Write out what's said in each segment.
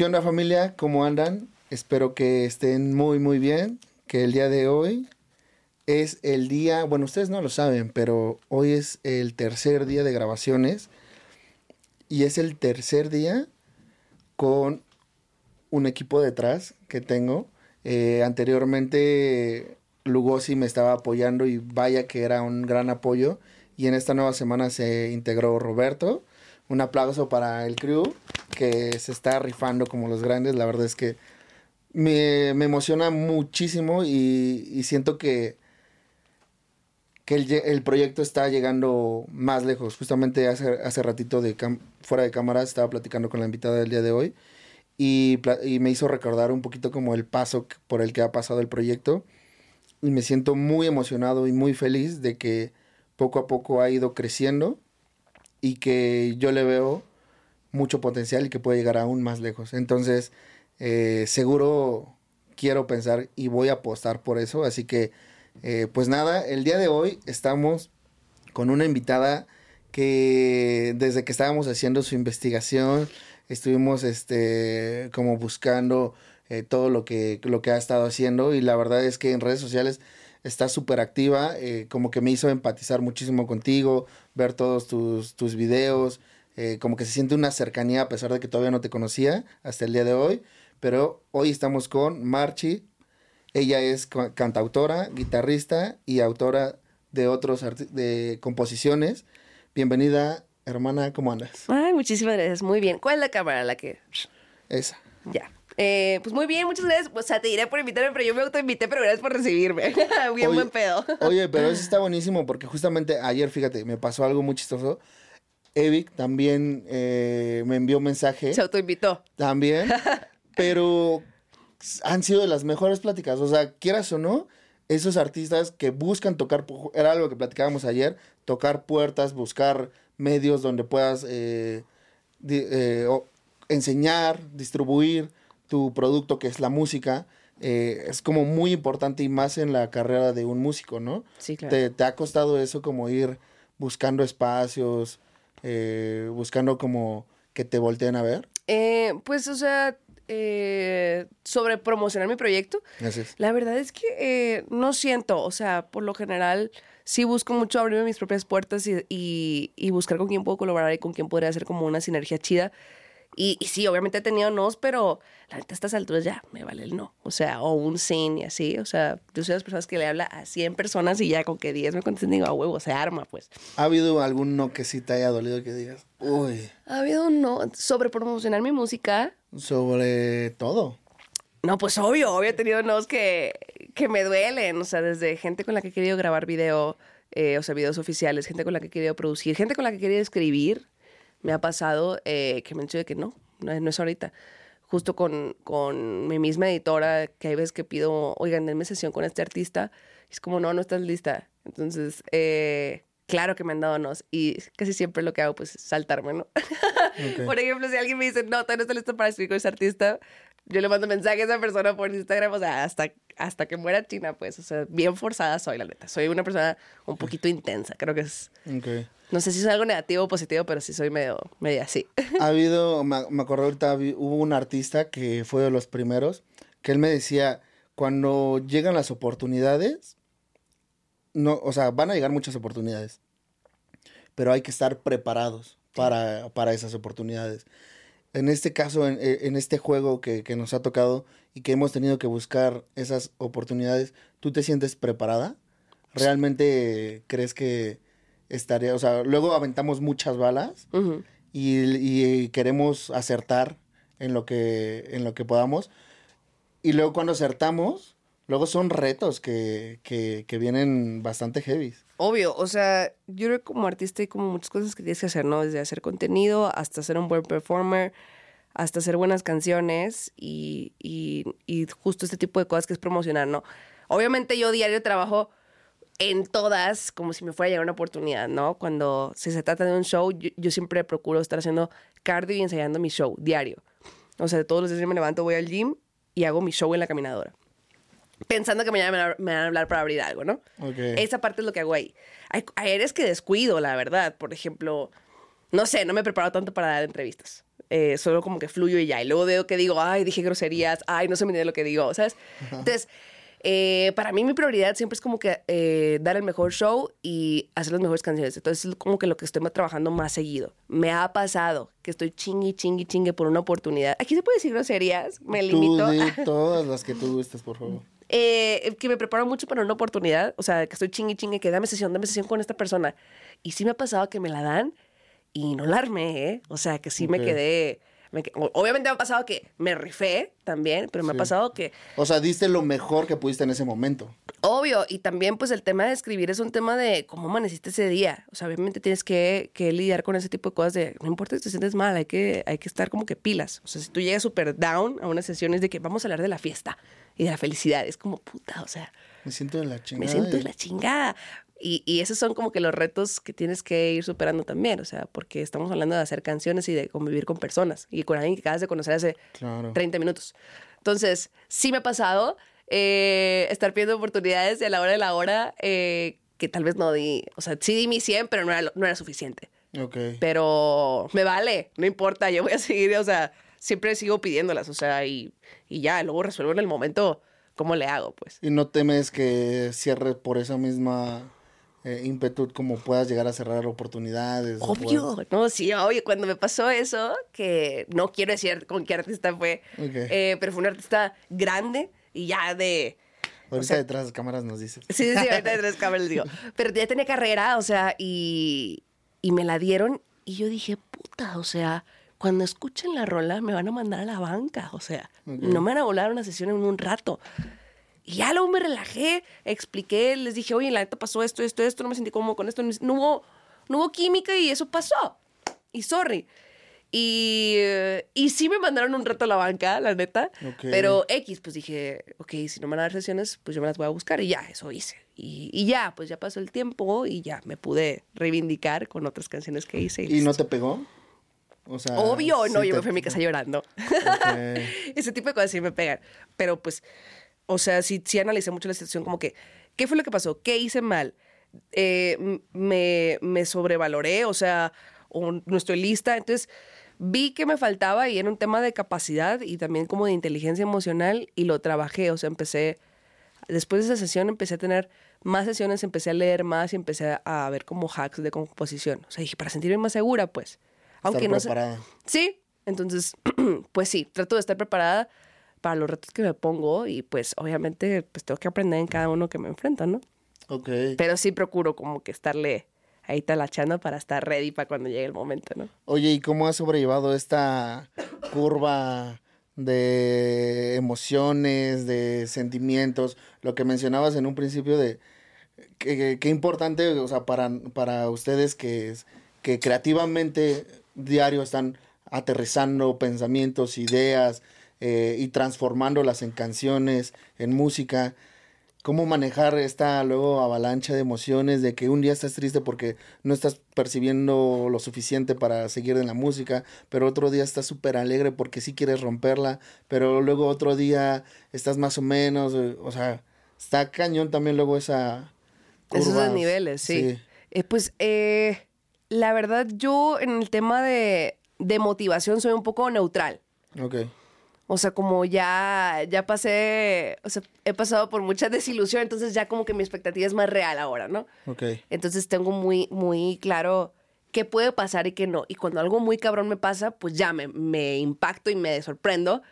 ¿Qué onda familia? ¿Cómo andan? Espero que estén muy muy bien, que el día de hoy es el día, bueno, ustedes no lo saben, pero hoy es el tercer día de grabaciones y es el tercer día con un equipo detrás que tengo. Eh, anteriormente Lugosi me estaba apoyando y vaya que era un gran apoyo. Y en esta nueva semana se integró Roberto. Un aplauso para el crew que se está rifando como los grandes. La verdad es que me, me emociona muchísimo y, y siento que, que el, el, proyecto está llegando más lejos. Justamente hace, hace ratito de fuera de cámara estaba platicando con la invitada del día de hoy y, y me hizo recordar un poquito como el paso por el que ha pasado el proyecto y me siento muy emocionado y muy feliz de que poco a poco ha ido creciendo y que yo le veo mucho potencial y que puede llegar aún más lejos. Entonces, eh, seguro quiero pensar y voy a apostar por eso. Así que, eh, pues nada, el día de hoy estamos con una invitada que desde que estábamos haciendo su investigación, estuvimos este, como buscando eh, todo lo que, lo que ha estado haciendo y la verdad es que en redes sociales está súper activa, eh, como que me hizo empatizar muchísimo contigo, ver todos tus, tus videos, eh, como que se siente una cercanía a pesar de que todavía no te conocía hasta el día de hoy, pero hoy estamos con Marchi, ella es cantautora, guitarrista y autora de otros de composiciones. Bienvenida, hermana, ¿cómo andas? Ay, muchísimas gracias, muy bien. ¿Cuál es la cámara la que...? Esa. Ya. Eh, pues muy bien, muchas gracias. O sea, te diré por invitarme, pero yo me autoinvité, pero gracias por recibirme. bien oye, buen pedo. oye, pero eso está buenísimo porque justamente ayer, fíjate, me pasó algo muy chistoso. Evic también eh, me envió un mensaje. Se autoinvitó. También. pero han sido de las mejores pláticas. O sea, quieras o no, esos artistas que buscan tocar, era algo que platicábamos ayer, tocar puertas, buscar medios donde puedas eh, di, eh, enseñar, distribuir tu producto que es la música. Eh, es como muy importante y más en la carrera de un músico, ¿no? Sí, claro. ¿Te, te ha costado eso como ir buscando espacios, eh, buscando como que te volteen a ver? Eh, pues, o sea, eh, sobre promocionar mi proyecto. Gracias. La verdad es que eh, no siento, o sea, por lo general sí busco mucho abrirme mis propias puertas y, y, y buscar con quién puedo colaborar y con quién podría hacer como una sinergia chida. Y, y, sí, obviamente he tenido nos, pero la neta a estas alturas ya me vale el no. O sea, o un sin y así. O sea, yo soy de las personas que le habla a 100 personas y ya con que 10 me contesten, digo, a huevo, se arma, pues. ¿Ha habido algún no que sí te haya dolido que digas, uy? Ha habido un no sobre promocionar mi música. Sobre todo. No, pues obvio, obvio he tenido nos que, que me duelen. O sea, desde gente con la que he querido grabar video, eh, o sea, videos oficiales, gente con la que he querido producir, gente con la que he querido escribir me ha pasado eh, que me han dicho de que no, no, no es ahorita. Justo con, con, mi misma editora, que hay veces que pido, oigan, denme sesión con este artista, y es como, no, no estás lista. Entonces, eh, claro que me han dado nos, y casi siempre lo que hago, pues, es saltarme, ¿no? Okay. por ejemplo, si alguien me dice, no, todavía no estoy listo para escribir con ese artista, yo le mando mensaje a esa persona por Instagram, o sea, hasta, hasta que muera China, pues, o sea, bien forzada soy, la neta. Soy una persona un poquito intensa, creo que es... Okay. No sé si es algo negativo o positivo, pero sí soy medio, medio así. Ha habido, me, me acuerdo ahorita, hubo un artista que fue de los primeros, que él me decía, cuando llegan las oportunidades, no, o sea, van a llegar muchas oportunidades, pero hay que estar preparados para, para esas oportunidades. En este caso, en, en este juego que, que, nos ha tocado y que hemos tenido que buscar esas oportunidades, ¿tú te sientes preparada? ¿Realmente crees que estaría, o sea, luego aventamos muchas balas uh -huh. y, y, queremos acertar en lo que, en lo que podamos. Y luego cuando acertamos, luego son retos que, que, que vienen bastante heavy. Obvio, o sea, yo creo que como artista hay como muchas cosas que tienes que hacer, ¿no? Desde hacer contenido hasta ser un buen performer, hasta hacer buenas canciones y, y, y justo este tipo de cosas que es promocionar, ¿no? Obviamente yo diario trabajo en todas como si me fuera a llegar una oportunidad, ¿no? Cuando si se trata de un show, yo, siempre procuro estar haciendo cardio y ensayando mi show diario. O sea, todos los días me levanto, voy al gym y hago mi show en la caminadora. Pensando que mañana me, van a hablar para abrir algo, ¿no? Okay. Esa parte es lo que hago ahí. Hay, eres que descuido, la verdad. Por ejemplo, no sé, no me he preparado tanto para dar entrevistas. eh, solo como que fluyo y ya. Y luego veo que digo, ay, dije groserías, ay, no se me entiende lo que digo, ¿sabes? Entonces, eh, para mí mi prioridad siempre es como que eh, dar el mejor show y hacer las mejores canciones. Entonces es como que lo que estoy trabajando más seguido. Me ha pasado que estoy chingui, chingui, chingue por una oportunidad. Aquí se puede decir groserías, me limito. Tú di todas las que tú gustes, por favor. Eh, que me preparo mucho para una oportunidad, o sea, que estoy chingui, chingue, que dame sesión, dame sesión con esta persona. Y sí me ha pasado que me la dan y no la armé, ¿eh? O sea, que sí me Ok. quedé... me obviamente me ha pasado que me rifé también, pero me ha Sí. pasado que O sea, diste lo mejor que pudiste en ese momento. Obvio, y también pues el tema de escribir es un tema de cómo amaneciste ese día. O sea, obviamente tienes que, que lidiar con ese tipo de cosas de, no importa si te sientes mal, hay que, hay que estar como que pilas. O sea, si tú llegas súper down a una sesión es de que vamos a hablar de la fiesta y de la felicidad. Es como, puta, o sea, Me siento de la chingada. me siento de la chingada. Y, y esos son como que los retos que tienes que ir superando también. O sea, porque estamos hablando de hacer canciones y de convivir con personas y con alguien que acabas de conocer hace Claro. 30 minutos. Entonces, sí me ha pasado eh, estar pidiendo oportunidades y a la hora de la hora eh, que tal vez no di. O sea, sí di mi 100, pero no era, no era suficiente. Ok. Pero me vale, no importa, yo voy a seguir, o sea, siempre sigo pidiéndolas, o sea, y, y ya, luego resuelvo en el momento cómo le hago, pues. ¿Y no temes que cierre por esa misma eh, ímpetu como puedas llegar a cerrar oportunidades? o Obvio, no, sí, obvio. Cuando me pasó eso, que no quiero decir con qué artista fue, Ok. eh, pero fue un artista grande y ya de. Ahorita sea- detrás de cámaras nos dices. Sí, sí, ahorita de tres cámaras les digo. Pero ya tenía carrera, o sea, y, y me la dieron y yo dije, puta, o sea, cuando escuchen la rola me van a mandar a la banca, o sea, Ok. no me van a volar una sesión en un rato. Y ya luego me relajé, expliqué, les dije, oye, la neta pasó esto, esto, esto, no me sentí cómodo con esto, no hubo, no hubo química y eso pasó. Y sorry. Y, y sí me mandaron un reto a la banca, la neta. Ok. Pero X, pues dije, ok, si no me van a dar sesiones, pues yo me las voy a buscar. Y ya, eso hice. Y, y ya, pues ya pasó el tiempo y ya me pude reivindicar con otras canciones que hice. ¿Y no listo. te pegó? O sea, Obvio, no, yo me fui a mi casa llorando. Ese tipo de cosas sí me pegan. Pero pues, o sea, sí, sí analicé mucho la situación como que, ¿qué fue lo que pasó? ¿Qué hice mal? Eh, me, me sobrevaloré, o sea, o no estoy lista. Entonces, vi que me faltaba y era un tema de capacidad y también como de inteligencia emocional y lo trabajé, o sea, empecé, después de esa sesión empecé a tener más sesiones, empecé a leer más y empecé a, a ver como hacks de composición. O sea, dije, para sentirme más segura, pues. Aunque Estar no sé. preparada. Sí, entonces, pues sí, trato de estar preparada para los retos que me pongo y pues obviamente pues tengo que aprender en cada uno que me enfrento, ¿no? Ok. Pero sí procuro como que estarle ahí talachando para estar ready para cuando llegue el momento, ¿no? Oye, ¿y cómo has sobrellevado esta curva de emociones, de sentimientos? Lo que mencionabas en un principio de qué importante, o sea, para, para ustedes que, que creativamente diario están aterrizando pensamientos, ideas eh, y transformándolas en canciones, en música. ¿Cómo manejar esta luego avalancha de emociones de que un día estás triste porque no estás percibiendo lo suficiente para seguir en la música, pero otro día estás súper alegre porque sí quieres romperla, pero luego otro día estás más o menos, eh, o sea, está cañón también luego esa... Esos curvas. niveles, sí. Eh, pues eh, la verdad yo en el tema de, de motivación soy un poco neutral. Ok, O sea, como ya, ya pasé, o sea, he pasado por mucha desilusión, entonces ya como que mi expectativa es más real ahora, ¿no? ok. Entonces tengo muy, muy claro qué puede pasar y qué no. Y cuando algo muy cabrón me pasa, pues ya me, me impacto y me sorprendo.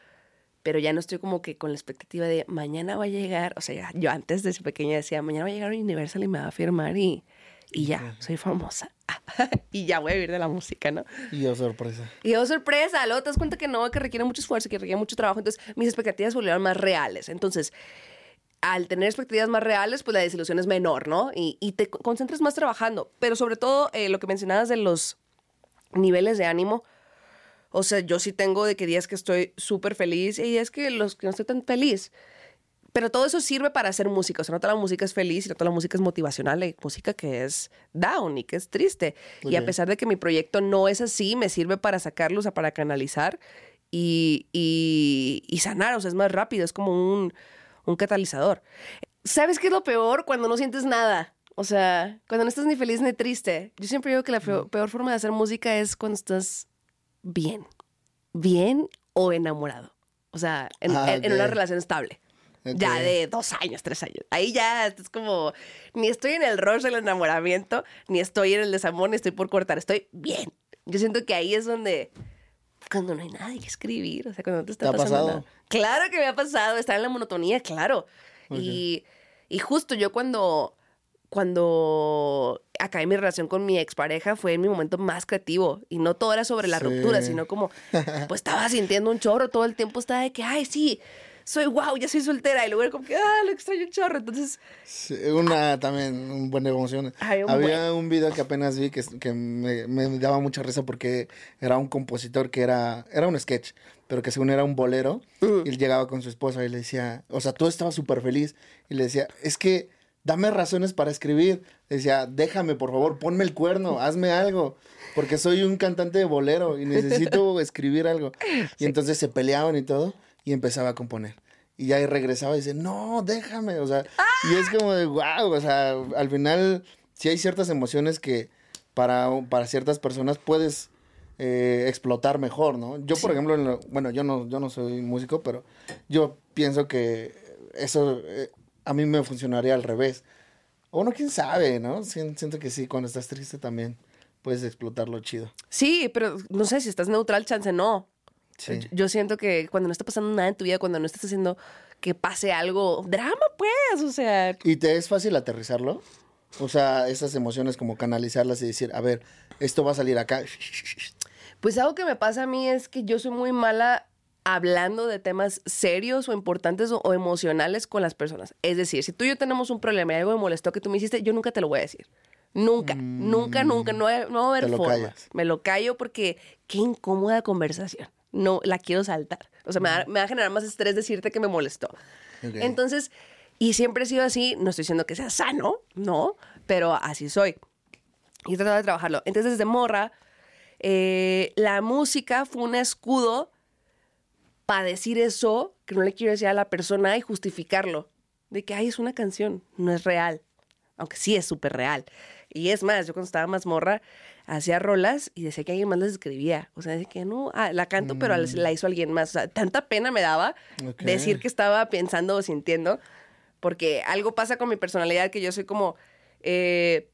Pero ya no estoy como que con la expectativa de mañana va a llegar. O sea, ya- yo antes desde pequeña decía, mañana va a llegar Universal y me va a firmar y, y ya, soy famosa. y ya voy a vivir de la música, ¿no? Y yo sorpresa. Y yo, sorpresa, luego te das cuenta que no, que requiere mucho esfuerzo, que requiere mucho trabajo. Entonces, mis expectativas volvieron más reales. Entonces, al tener expectativas más reales, pues la desilusión es menor, ¿no? Y, y te co- concentras más trabajando. Pero sobre todo, eh, lo que mencionabas de los niveles de ánimo. O sea, yo sí tengo de que días que estoy súper feliz y días que los que no estoy tan feliz. Pero todo eso sirve para hacer música. O sea, no toda la música es feliz y no toda la música es motivacional. Hay música que es down y que es triste. Y a pesar de que mi proyecto no es así, me sirve para sacarlo, o sea, para canalizar y, y, y sanar. O sea, es más rápido, es como un, un catalizador. ¿Sabes qué es lo peor? Cuando no sientes nada. O sea, cuando no estás ni feliz ni triste. Yo siempre digo que la peor forma de hacer música es cuando estás bien. bien o enamorado. O sea, en, Ah, en una relación estable. Ya de dos años, tres años. Ahí ya es como, ni estoy en el rush del enamoramiento, ni estoy en el desamor, ni estoy por cortar, estoy bien. Yo siento que ahí es donde, cuando no hay nada que escribir, o sea, cuando no te está ¿Te ha pasando pasado? nada. Claro que me ha pasado, estar en la monotonía, claro. Y, y justo yo cuando, cuando acabé mi relación con mi expareja fue en mi momento más creativo. Y no todo era sobre la Sí. ruptura, sino como, pues estaba sintiendo un chorro todo el tiempo, estaba de que, ay, sí, soy wow, ya soy soltera. Y luego era como que, ah, lo extraño un chorro. Entonces, Sí, una también, un buen emoción. Ay, un Había un video que apenas vi que, que me, me daba mucha risa porque era un compositor que era, era un sketch, pero que según era un bolero, y él llegaba con su esposa y le decía, o sea, tú estabas súper feliz, y le decía, es que dame razones para escribir. Le decía, déjame, por favor, ponme el cuerno, hazme algo, porque soy un cantante de bolero y necesito escribir algo. Y entonces se peleaban y todo, y empezaba a componer. Y ya ahí regresaba y dice, no, déjame, o sea, y es como de, wow, o sea, al final sí hay ciertas emociones que para, para ciertas personas puedes eh, explotar mejor, ¿no? Yo, por ejemplo, en lo- bueno, yo no, yo no soy músico, pero yo pienso que eso eh, a mí me funcionaría al revés. O no, quién sabe, ¿no? Sien- Siento que sí, cuando estás triste también puedes explotarlo chido. sí, pero no sé, si estás neutral, chance no. Sí. Yo- siento que cuando no está pasando nada en tu vida, cuando no estás haciendo que pase algo, drama, pues, o sea, ¿Y te es fácil aterrizarlo? O sea, esas emociones como canalizarlas y decir, a ver, esto va a salir acá. Pues algo que me pasa a mí es que yo soy muy mala hablando de temas serios o importantes o, o emocionales con las personas. Es decir, si tú y yo tenemos un problema y algo me molestó que tú me hiciste, yo nunca te lo voy a decir. Nunca, nunca, nunca, no, hay- no va a haber Mm. Forma. callas. Me lo callo porque qué incómoda conversación. No, la quiero saltar. O sea, me va, me va a generar más estrés decirte que me molestó. Entonces, y siempre he sido así, no estoy diciendo que sea sano, no, pero así soy. Y he tratado de trabajarlo. Entonces, desde morra, eh, la música fue un escudo para decir eso que no le quiero decir a la persona y justificarlo. De que, ay, es una canción, no es real. Aunque sí es súper real. Y es más, yo cuando estaba más morra, hacía rolas y decía que alguien más las escribía. O sea, de que no, ah, la canto, pero la hizo alguien más. O sea, tanta pena me daba decir que estaba pensando o sintiendo. Porque algo pasa con mi personalidad que yo soy como eh,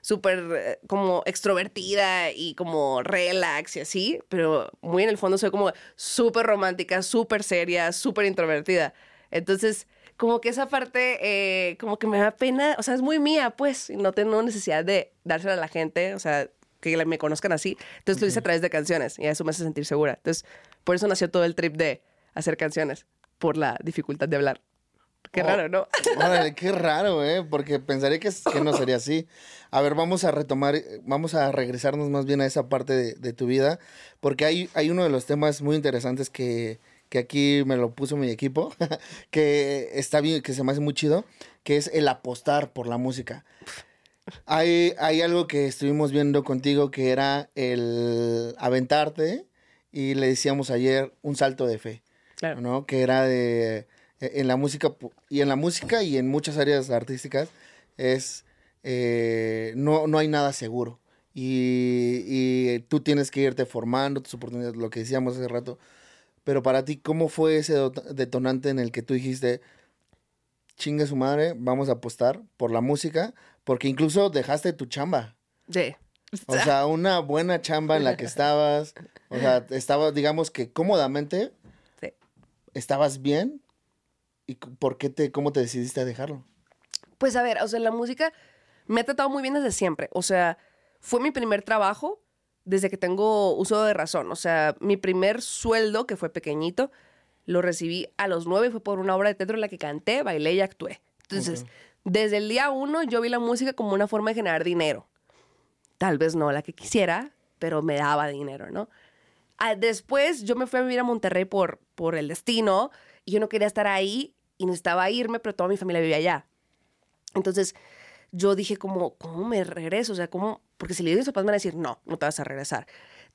súper eh, como extrovertida y como relax y así, pero muy en el fondo soy como súper romántica, súper seria, súper introvertida. Entonces, como que esa parte, eh, como que me da pena, o sea, es muy mía, pues, y no tengo necesidad de dársela a la gente, o sea, que me conozcan así. Entonces lo hice a través de canciones y eso me hace sentir segura. Entonces, por eso nació todo el trip de hacer canciones, por la dificultad de hablar. Qué Oh. raro, ¿no? Órale, qué raro, ¿eh? Porque pensaría que, que no sería así. A ver, vamos a retomar, vamos a regresarnos más bien a esa parte de, de tu vida, porque hay, hay uno de los temas muy interesantes que, que aquí me lo puso mi equipo, que está bien, que se me hace muy chido, que es el apostar por la música. Hay, hay algo que estuvimos viendo contigo que era el aventarte y le decíamos ayer un salto de fe. Claro. ¿no? Que era de e, en la música y en la música y en muchas áreas artísticas es eh, no, no hay nada seguro y, y tú tienes que irte formando tus oportunidades, lo que decíamos hace rato. Pero para ti, ¿cómo fue ese detonante en el que tú dijiste, chingue su madre, vamos a apostar por la música? Porque incluso dejaste tu chamba. Sí. O sea, una buena chamba en la que estabas. O sea, estabas, digamos que cómodamente Sí. estabas bien. ¿Y por qué te, cómo te decidiste a dejarlo? Pues a ver, o sea, la música me ha tratado muy bien desde siempre. O sea, fue mi primer trabajo desde que tengo uso de razón. O sea, mi primer sueldo, que fue pequeñito, lo recibí a los nueve y fue por una obra de teatro en la que canté, bailé y actué. Entonces, desde el día uno yo vi la música como una forma de generar dinero. Tal vez no la que quisiera, pero me daba dinero, ¿no? Ah, Después yo me fui a vivir a Monterrey por, por el destino y yo no quería estar ahí y necesitaba irme, pero toda mi familia vivía allá. Entonces yo dije como, ¿cómo me regreso? O sea, ¿cómo? Porque si le digo a mis papás me van a decir, no, no te vas a regresar.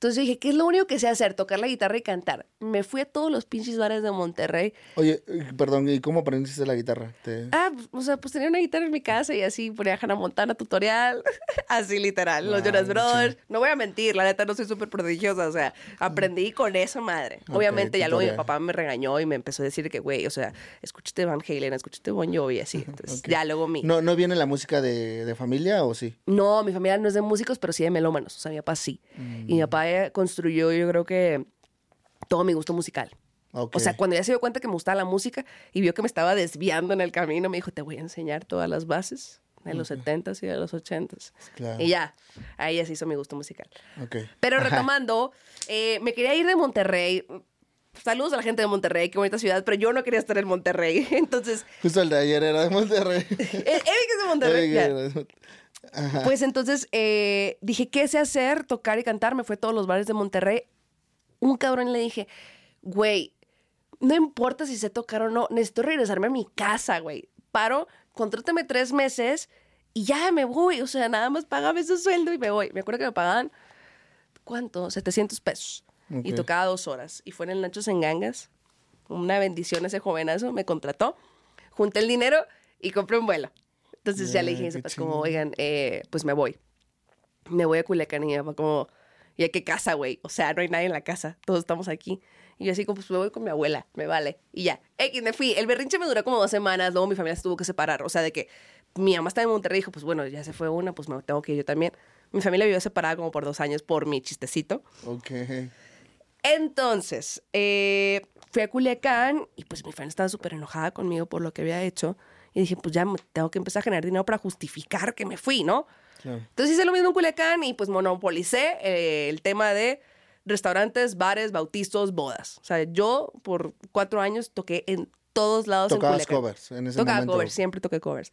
Entonces yo dije, ¿qué es lo único que sé hacer? Tocar la guitarra y cantar. Me fui a todos los pinches bares de Monterrey. Oye, perdón, ¿y cómo aprendiste la guitarra? Te- Ah, pues, o sea, pues tenía una guitarra en mi casa y así ponía Hannah Montana tutorial. así literal, los Wow, Jonas Brothers. No voy a mentir, la neta no soy súper prodigiosa. O sea, aprendí con eso, madre. Obviamente ya luego mi papá me regañó y me empezó a decir que, güey, o sea, escúchate Van Halen, escúchate Bon Jovi, así. Entonces, ya luego mi... ¿No, ¿No viene la música de, de familia o sí? No, mi familia no es de músicos, pero sí de melómanos. O sea, mi papá sí. Y mi papá construyó, yo creo que, todo mi gusto musical. O sea, cuando ya se dio cuenta que me gustaba la música y vio que me estaba desviando en el camino, me dijo, te voy a enseñar todas las bases de los 70s y de los 80s. Claro. Y ya, ahí ya se hizo mi gusto musical. Ok. Pero retomando, eh, me quería ir de Monterrey. Saludos a la gente de Monterrey, qué bonita ciudad, pero yo no quería estar en Monterrey. Entonces, Justo el de ayer era de Monterrey. eh, Eric es de Monterrey. ya. Era de Mon- Ajá. Pues entonces eh, dije, ¿qué sé hacer? Tocar y cantar. Me fue a todos los bares de Monterrey. Un cabrón le dije, güey, no importa si sé tocar o no, necesito regresarme a mi casa, güey. Paro, contrátame tres meses y ya me voy. O sea, nada más págame ese sueldo y me voy. Me acuerdo que me pagaban, ¿cuánto? 700 pesos. Y tocaba dos horas. Y fue en el Nachos en Gangas. Una bendición ese jovenazo, me contrató. Junté el dinero y compré un vuelo. Entonces ya le dije a mis papás como, oigan, eh, pues me voy. Me voy a Culiacán y mi papá como, ¿y a qué casa, güey? O sea, no hay nadie en la casa, todos estamos aquí. Y yo así como, pues me voy con mi abuela, me vale. Y ya, X, me fui. El berrinche me duró como dos semanas, luego mi familia se tuvo que separar. O sea, de que mi mamá estaba en Monterrey y dijo, pues bueno, ya se fue una, pues me tengo que ir yo también. Mi familia vivió separada como por dos años por mi chistecito. Ok. Entonces, eh, fui a Culiacán y pues mi fan estaba súper enojada conmigo por lo que había hecho. Y dije, pues ya tengo que empezar a generar dinero para justificar que me fui, ¿no? Claro. Entonces hice lo mismo en Culiacán y pues monopolicé eh, el tema de restaurantes, bares, bautizos, bodas. O sea, yo por cuatro años toqué en todos lados Tocabas en Culiacán. covers en ese Tocaba momento. covers, siempre toqué covers.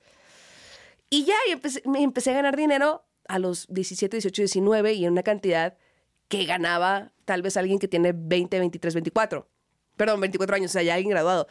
Y ya, y empecé, me empecé a ganar dinero a los 17, 18, 19 y en una cantidad que ganaba tal vez alguien que tiene 20, 23, 24. Perdón, 24 años, o sea, ya alguien graduado.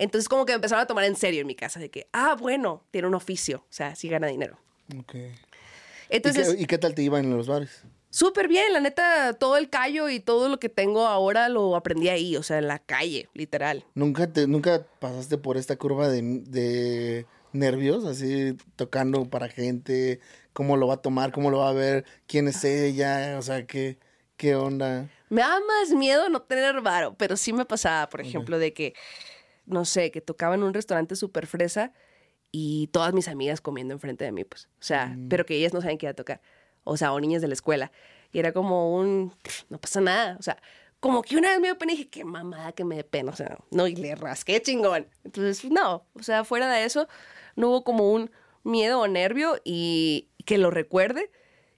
Entonces como que me empezaron a tomar en serio en mi casa, de que, ah, bueno, tiene un oficio, o sea, sí gana dinero. Ok. ¿Y, Entonces, qué, y qué tal te iban en los bares? súper bien, la neta, todo el callo y todo lo que tengo ahora lo aprendí ahí, o sea, en la calle, literal. ¿Nunca, te, ¿Nunca pasaste por esta curva de, de nervios? Así tocando para gente, cómo lo va a tomar, cómo lo va a ver, quién es ella, o sea, qué, qué onda. Me da más miedo no tener varo, pero sí me pasaba, por ejemplo, de que, no sé, que tocaba en un restaurante súper fresa y todas mis amigas comiendo enfrente de mí, pues. O sea, pero que ellas no saben qué iba a tocar. O sea, o niñas de la escuela. Y era como un, no pasa nada. O sea, como que una vez me dio pena y dije, qué mamada que me dé pena. O sea, no, y le rasqué chingón. Entonces, no. O sea, fuera de eso, no hubo como un miedo o nervio y que lo recuerde.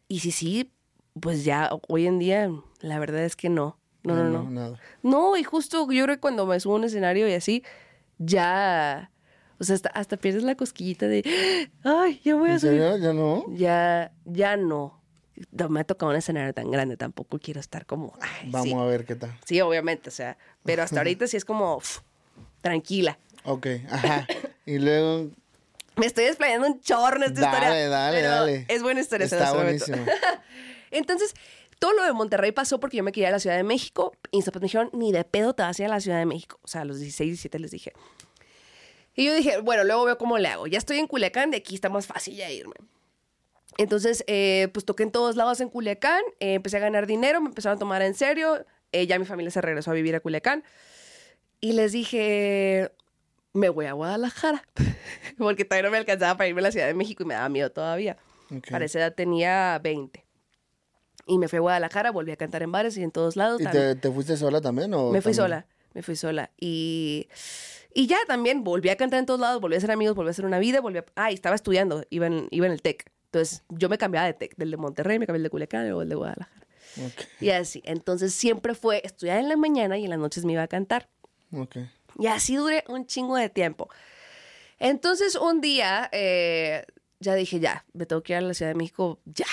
Y si sí, pues ya hoy en día, la verdad es que no. No, no, no. nada. No, y justo yo creo que cuando me subo a un escenario y así, ya. O sea, hasta, hasta pierdes la cosquillita de. Ay, ya voy a ¿En subir. serio? ¿Ya no? Ya, ya no. No me ha tocado un escenario tan grande, tampoco quiero estar como. ay, Vamos sí. a ver qué tal. Sí, obviamente, o sea. Pero hasta ahorita sí es como. uf, tranquila. Ok, ajá. Y luego, Me estoy desplayando un chorro en esta Dale, historia. dale, pero dale. Es buena historia. Está buenísimo. Entonces, todo lo de Monterrey pasó porque yo me quería ir a la Ciudad de México. Y mis papás me dijeron, ni de pedo te vas a ir a la Ciudad de México. O sea, a los 16, 17 les dije. Y yo dije, bueno, luego veo cómo le hago. Ya estoy en Culiacán, de aquí está más fácil ya irme. Entonces, eh, pues toqué en todos lados en Culiacán, eh, empecé a ganar dinero, me empezaron a tomar en serio, eh, ya mi familia se regresó a vivir a Culiacán. Y les dije, me voy a Guadalajara, porque todavía no me alcanzaba para irme a la Ciudad de México y me daba miedo todavía. Para esa edad tenía 20. Y me fui a Guadalajara, volví a cantar en bares y en todos lados. ¿y te, te fuiste sola también? O Me fui también? sola, me fui sola. Y, y ya también volví a cantar en todos lados, volví a ser amigos, volví a hacer una vida, volví a... Ah, y estaba estudiando, iba en, iba en el TEC. Entonces yo me cambiaba de TEC, del de Monterrey, me cambié el de Culiacán y luego el de Guadalajara. Ok, Y así, entonces siempre fue estudiar en la mañana y en las noches me iba a cantar. ok. Y así duré un chingo de tiempo. Entonces un día eh, ya dije, ya, me tengo que ir a la Ciudad de México, ya.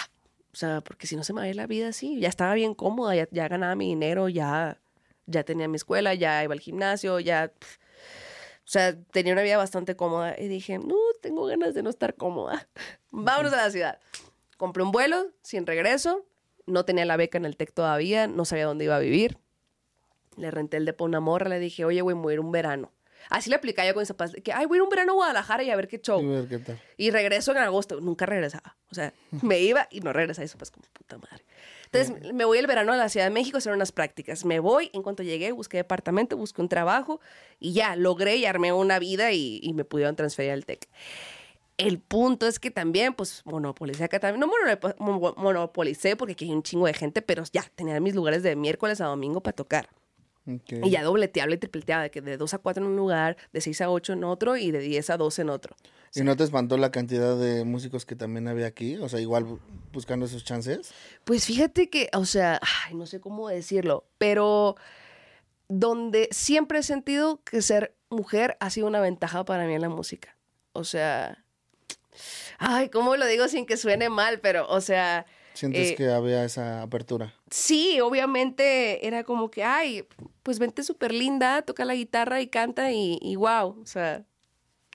O sea, porque si no se me va a ir la vida así. Ya estaba bien cómoda, ya, ya ganaba mi dinero, ya, ya tenía mi escuela, ya iba al gimnasio, ya... O sea, tenía una vida bastante cómoda. Y dije, no, tengo ganas de no estar cómoda. Vámonos a la ciudad. Compré un vuelo sin regreso. no tenía la beca en el TEC todavía, no sabía dónde iba a vivir. Le renté el depo a una morra, le dije, oye, güey, me voy a ir un verano. Así le aplicaba yo con mis papás, que, ay, voy a ir un verano a Guadalajara y a ver qué show. Y ver qué tal. Y regreso en agosto. Nunca regresaba. O sea, me iba y no regresaba. Eso pues como puta madre. Entonces me voy el verano a la Ciudad de México a hacer unas prácticas. Me voy, en cuanto llegué, busqué departamento, busqué un trabajo y ya, logré y armé una vida y, y me pudieron transferir al TEC. El punto es que también, pues, monopolicé acá también. No monop- mo- monopolicé porque aquí hay un chingo de gente, pero ya, tenía mis lugares de miércoles a domingo para tocar. Ok. Y ya dobleteaba y tripleteaba, de que de 2 a 4 en un lugar, de 6 a 8 en otro y de 10 a 12 en otro. ¿Y no te espantó la cantidad de músicos que también había aquí? O sea, igual bu- buscando esos chances. Pues fíjate que, o sea, ay, no sé cómo decirlo, pero donde siempre he sentido que ser mujer ha sido una ventaja para mí en la música. O sea, ay, ¿cómo lo digo sin que suene mal? Pero, o sea, ¿Sientes Eh, que había esa apertura? sí, obviamente era como que, ay, pues vente súper linda, toca la guitarra y canta y, y wow, o sea,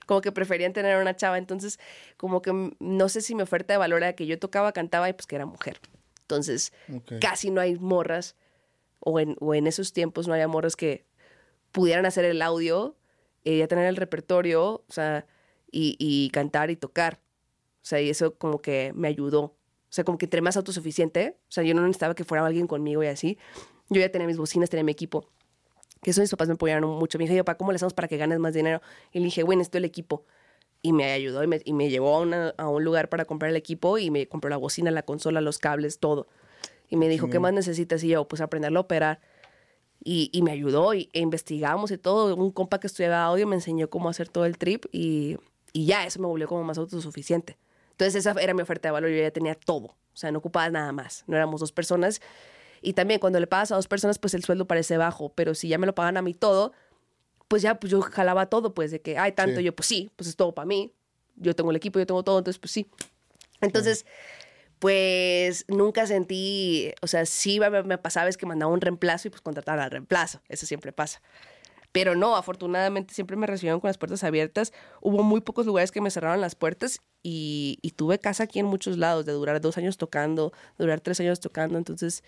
como que preferían tener una chava. Entonces, como que no sé si mi oferta de valor era que yo tocaba, cantaba y pues que era mujer. Entonces, casi no hay morras, o en, o en esos tiempos no había morras que pudieran hacer el audio, eh, ya tener el repertorio, o sea, y, y cantar y tocar. O sea, y eso como que me ayudó. O sea, como que entré más autosuficiente. O sea, yo no necesitaba que fuera alguien conmigo y así. Yo ya tenía mis bocinas, tenía mi equipo. Que eso mis papás me apoyaron mucho. Me dije, papá, ¿cómo le hacemos para que ganes más dinero? Y le dije, bueno, necesito el equipo. Y me ayudó y me, y me llevó a, una- a un lugar para comprar el equipo y me compró la bocina, la consola, los cables, todo. Y me dijo, ¿qué más necesitas? Y yo, pues aprenderlo a operar. Y, y me ayudó y, e investigamos y todo. Un compa que estudiaba audio me enseñó cómo hacer todo el trip y, y ya, eso me volvió como más autosuficiente. Entonces esa era mi oferta de valor, yo ya tenía todo. O sea, no ocupaba nada más. No éramos dos personas. Y también cuando le pagas a dos personas, pues el sueldo parece bajo. Pero si ya me lo pagan a mí todo, pues ya, pues yo jalaba todo, pues de que hay tanto, Sí. yo pues sí, pues es todo para mí. Yo tengo el equipo, yo tengo todo, entonces pues sí. Entonces, pues nunca sentí, o sea, sí me, me pasaba es que mandaba un reemplazo y pues contrataban al reemplazo, eso siempre pasa. Pero no, afortunadamente siempre me recibieron con las puertas abiertas. Hubo muy pocos lugares que me cerraron las puertas y, y tuve casa aquí en muchos lados, de durar dos años tocando, durar tres años tocando. Entonces,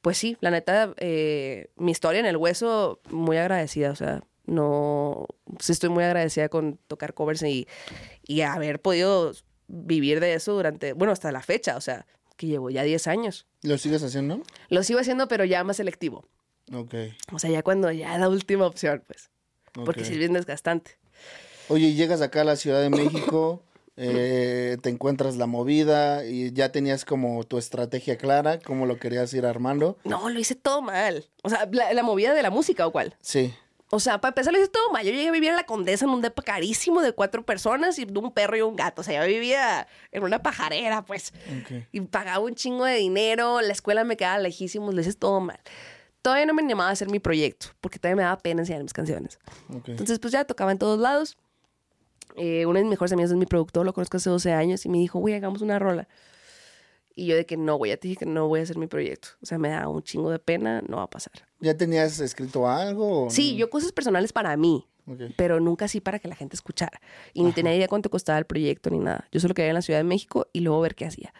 pues sí, la neta, eh, mi historia en el hueso, muy agradecida. O sea, no, sí estoy muy agradecida con tocar covers y, y haber podido vivir de eso durante, bueno, hasta la fecha. O sea, que llevo ya 10 años. ¿Lo sigues haciendo? Lo sigo haciendo, pero ya más selectivo. Ok. O sea, ya cuando ya la última opción, pues. Porque sí es bien desgastante. Oye, y llegas acá a la Ciudad de México, eh, te encuentras la movida y ya tenías como tu estrategia clara, cómo lo querías ir armando. No, lo hice todo mal. O sea, la, la movida de la música o cuál. Sí. O sea, para empezar lo hice todo mal. Yo llegué a vivir en la Condesa en un depa carísimo de cuatro personas y de un perro y un gato. O sea, yo vivía en una pajarera, pues. Ok. Y pagaba un chingo de dinero. La escuela me quedaba lejísimos. Lo hice todo mal. Todavía no me animaba a hacer mi proyecto porque todavía me daba pena enseñar mis canciones. Ok. Entonces, pues ya tocaba en todos lados. Eh, una de mis mejores amigas es mi productor, lo conozco hace 12 años y me dijo, güey, hagamos una rola. Y yo de que no, güey, ya te dije que no voy a hacer mi proyecto. O sea, me da un chingo de pena, no va a pasar. ¿Ya tenías escrito algo? o Sí, no? yo cosas personales para mí, Ok. pero nunca así para que la gente escuchara. Y ni tenía idea cuánto costaba el proyecto ni nada. Yo solo quería ir a la Ciudad de México y luego ver qué hacía.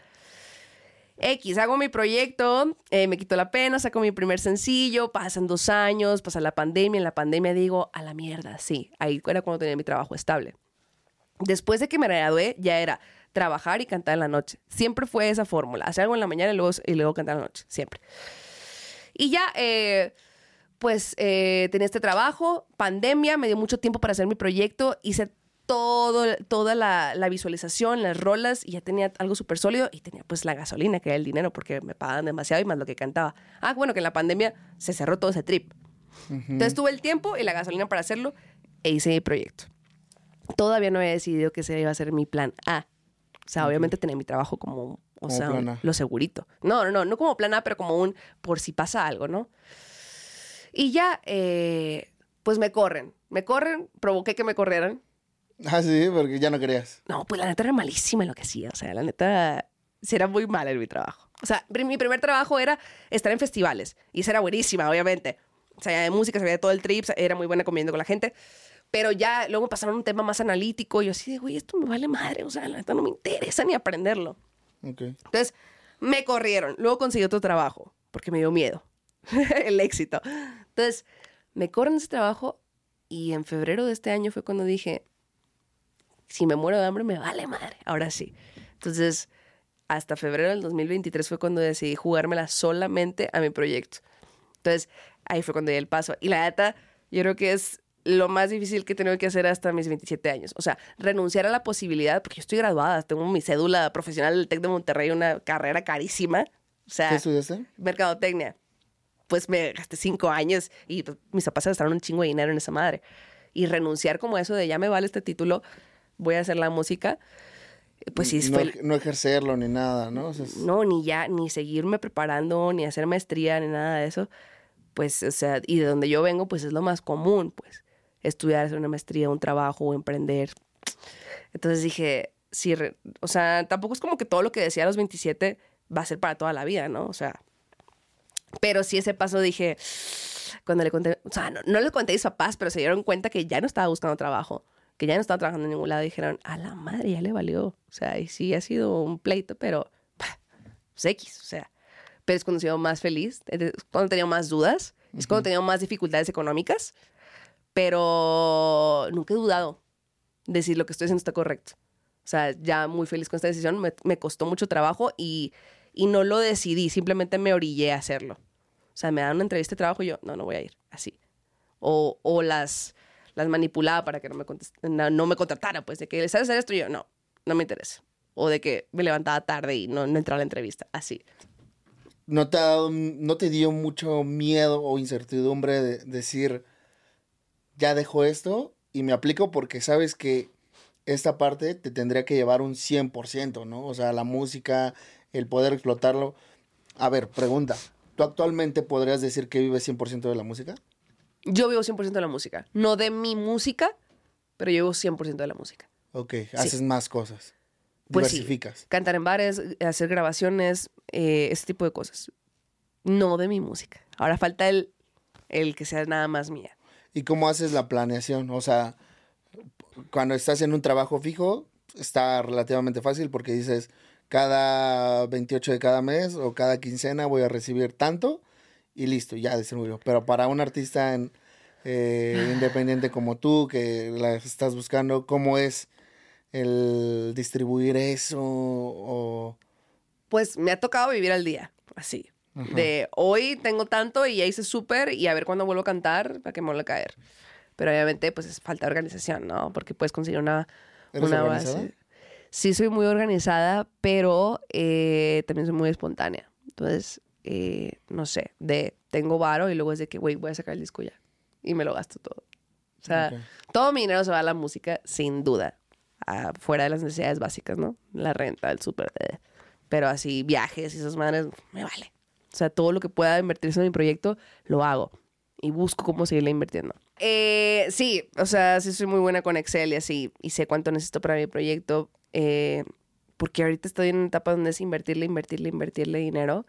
X, hago mi proyecto, eh, me quito la pena, saco mi primer sencillo, pasan dos años, pasa la pandemia, en la pandemia digo, a la mierda, sí, ahí era cuando tenía mi trabajo estable. Después de que me gradué, ya era trabajar y cantar en la noche. Siempre fue esa fórmula, hacer algo en la mañana y luego, y luego cantar en la noche, siempre. Y ya, eh, pues eh, tenía este trabajo, pandemia, me dio mucho tiempo para hacer mi proyecto, hice todo, toda la, la visualización, las rolas, y ya tenía algo súper sólido, y tenía pues la gasolina, que era el dinero, porque me pagaban demasiado y más lo que cantaba. Ah, bueno, que en la pandemia se cerró todo ese trip. Entonces tuve el tiempo y la gasolina para hacerlo, e hice mi proyecto. Todavía no había decidido que ese iba a ser mi plan A. O sea, obviamente tenía mi trabajo como, o Como sea, A. lo segurito. No, no, no, no como plan A, pero como un por si pasa algo, ¿no? Y ya, eh, pues me corren. Me corren, provoqué que me corrieran. Ah, sí, porque ya no querías. No, pues la neta era malísima en lo que hacía. O sea, la neta, era muy mal en mi trabajo. O sea, mi primer trabajo era estar en festivales. Y esa era buenísima, obviamente. O sea, de música, sabía de todo el trip, era muy buena comiendo con la gente. Pero ya luego pasaron un tema más analítico. Y yo así de, güey, esto me vale madre. O sea, la neta no me interesa ni aprenderlo. Ok. Entonces, Me corrieron. Luego conseguí otro trabajo porque me dio miedo el éxito. Entonces, me corren ese trabajo y en febrero de este año fue cuando dije, si me muero de hambre, me vale madre. Ahora sí. Entonces, hasta febrero del 2023 fue cuando decidí jugármela solamente a mi proyecto. Entonces, ahí fue cuando di el paso. Y la data, yo creo que es lo más difícil que he tenido que hacer hasta mis 27 años. O sea, renunciar a la posibilidad, porque yo estoy graduada, tengo mi cédula profesional del TEC de Monterrey, una carrera carísima. O sea, ¿Qué estudiaste? Mercadotecnia. Pues me gasté cinco años y pues, mis papás gastaron un chingo de dinero en esa madre. Y renunciar como eso de ya me vale este título, voy a hacer la música, pues sí, no, fue... no ejercerlo ni nada, ¿no? O sea, es- No, ni ya, ni seguirme preparando, ni hacer maestría, ni nada de eso. Pues, o sea, y de donde yo vengo, pues es lo más común, pues, estudiar, hacer una maestría, un trabajo, emprender. Entonces dije, sí, re- o sea, tampoco es como que todo lo que decía a los 27 va a ser para toda la vida, ¿no? O sea, pero sí ese paso dije, cuando le conté, o sea, no, no le conté a mis papás, pero se dieron cuenta que ya no estaba buscando trabajo, que ya no estaba trabajando en ningún lado, dijeron, a la madre ya le valió. O sea, y sí ha sido un pleito, pero bah, pues X, o sea. Pero es cuando he sido más feliz, es cuando he tenido más dudas, es cuando he tenido más dificultades económicas, pero nunca he dudado de si lo que estoy haciendo está correcto. O sea, ya muy feliz con esta decisión, me, me costó mucho trabajo y, y no lo decidí, simplemente me orillé a hacerlo. O sea, me dan una entrevista de trabajo y yo, no, no voy a ir, así. O, o las, las manipulaba para que no me, no, no me contratara, pues, de que, ¿sabes hacer esto? Y yo, no, no me interesa. O de que me levantaba tarde y no, no entraba a la entrevista, así. ¿No te, ha dado- ¿No te dio mucho miedo o incertidumbre de decir, ya dejo esto y me aplico porque sabes que esta parte te tendría que llevar un 100%, ¿no? O sea, la música, el poder explotarlo. A ver, pregunta. ¿Tú actualmente podrías decir que vives 100% de la música? Yo vivo 100% de la música. No de mi música, pero yo vivo 100% de la música. Ok, haces más cosas. Pues sí. Diversificas. Cantar en bares, hacer grabaciones, eh, ese tipo de cosas. No de mi música. Ahora falta el, el que sea nada más mía. ¿Y cómo haces la planeación? O sea, cuando estás en un trabajo fijo, está relativamente fácil porque dices, cada 28 de cada mes o cada quincena voy a recibir tanto y listo, ya distribuyo. Pero para un artista en- eh, independiente como tú, que la estás buscando, ¿cómo es el distribuir eso? O... Pues me ha tocado vivir al día, así. De hoy tengo tanto y ya hice súper y a ver cuándo vuelvo a cantar para que me vuelva a caer. Pero obviamente pues es falta de organización, ¿no? Porque puedes conseguir una, ¿Eres una organizada? base. Sí soy muy organizada, pero eh, también soy muy espontánea. Entonces, eh, no sé, de tengo varo y luego es de que, güey, voy a sacar el disco ya. Y me lo gasto todo. O sea, todo mi dinero se va a la música, sin duda. fuera de las necesidades básicas, ¿no? La renta, el súper. eh. Pero así, viajes y esas madres, me vale. O sea, todo lo que pueda invertirse en mi proyecto, lo hago. Y busco cómo seguirle invirtiendo. Eh, sí, o sea, sí soy muy buena con Excel y así. Y sé cuánto necesito para mi proyecto. eh, porque ahorita estoy en una etapa donde es invertirle, invertirle, invertirle dinero.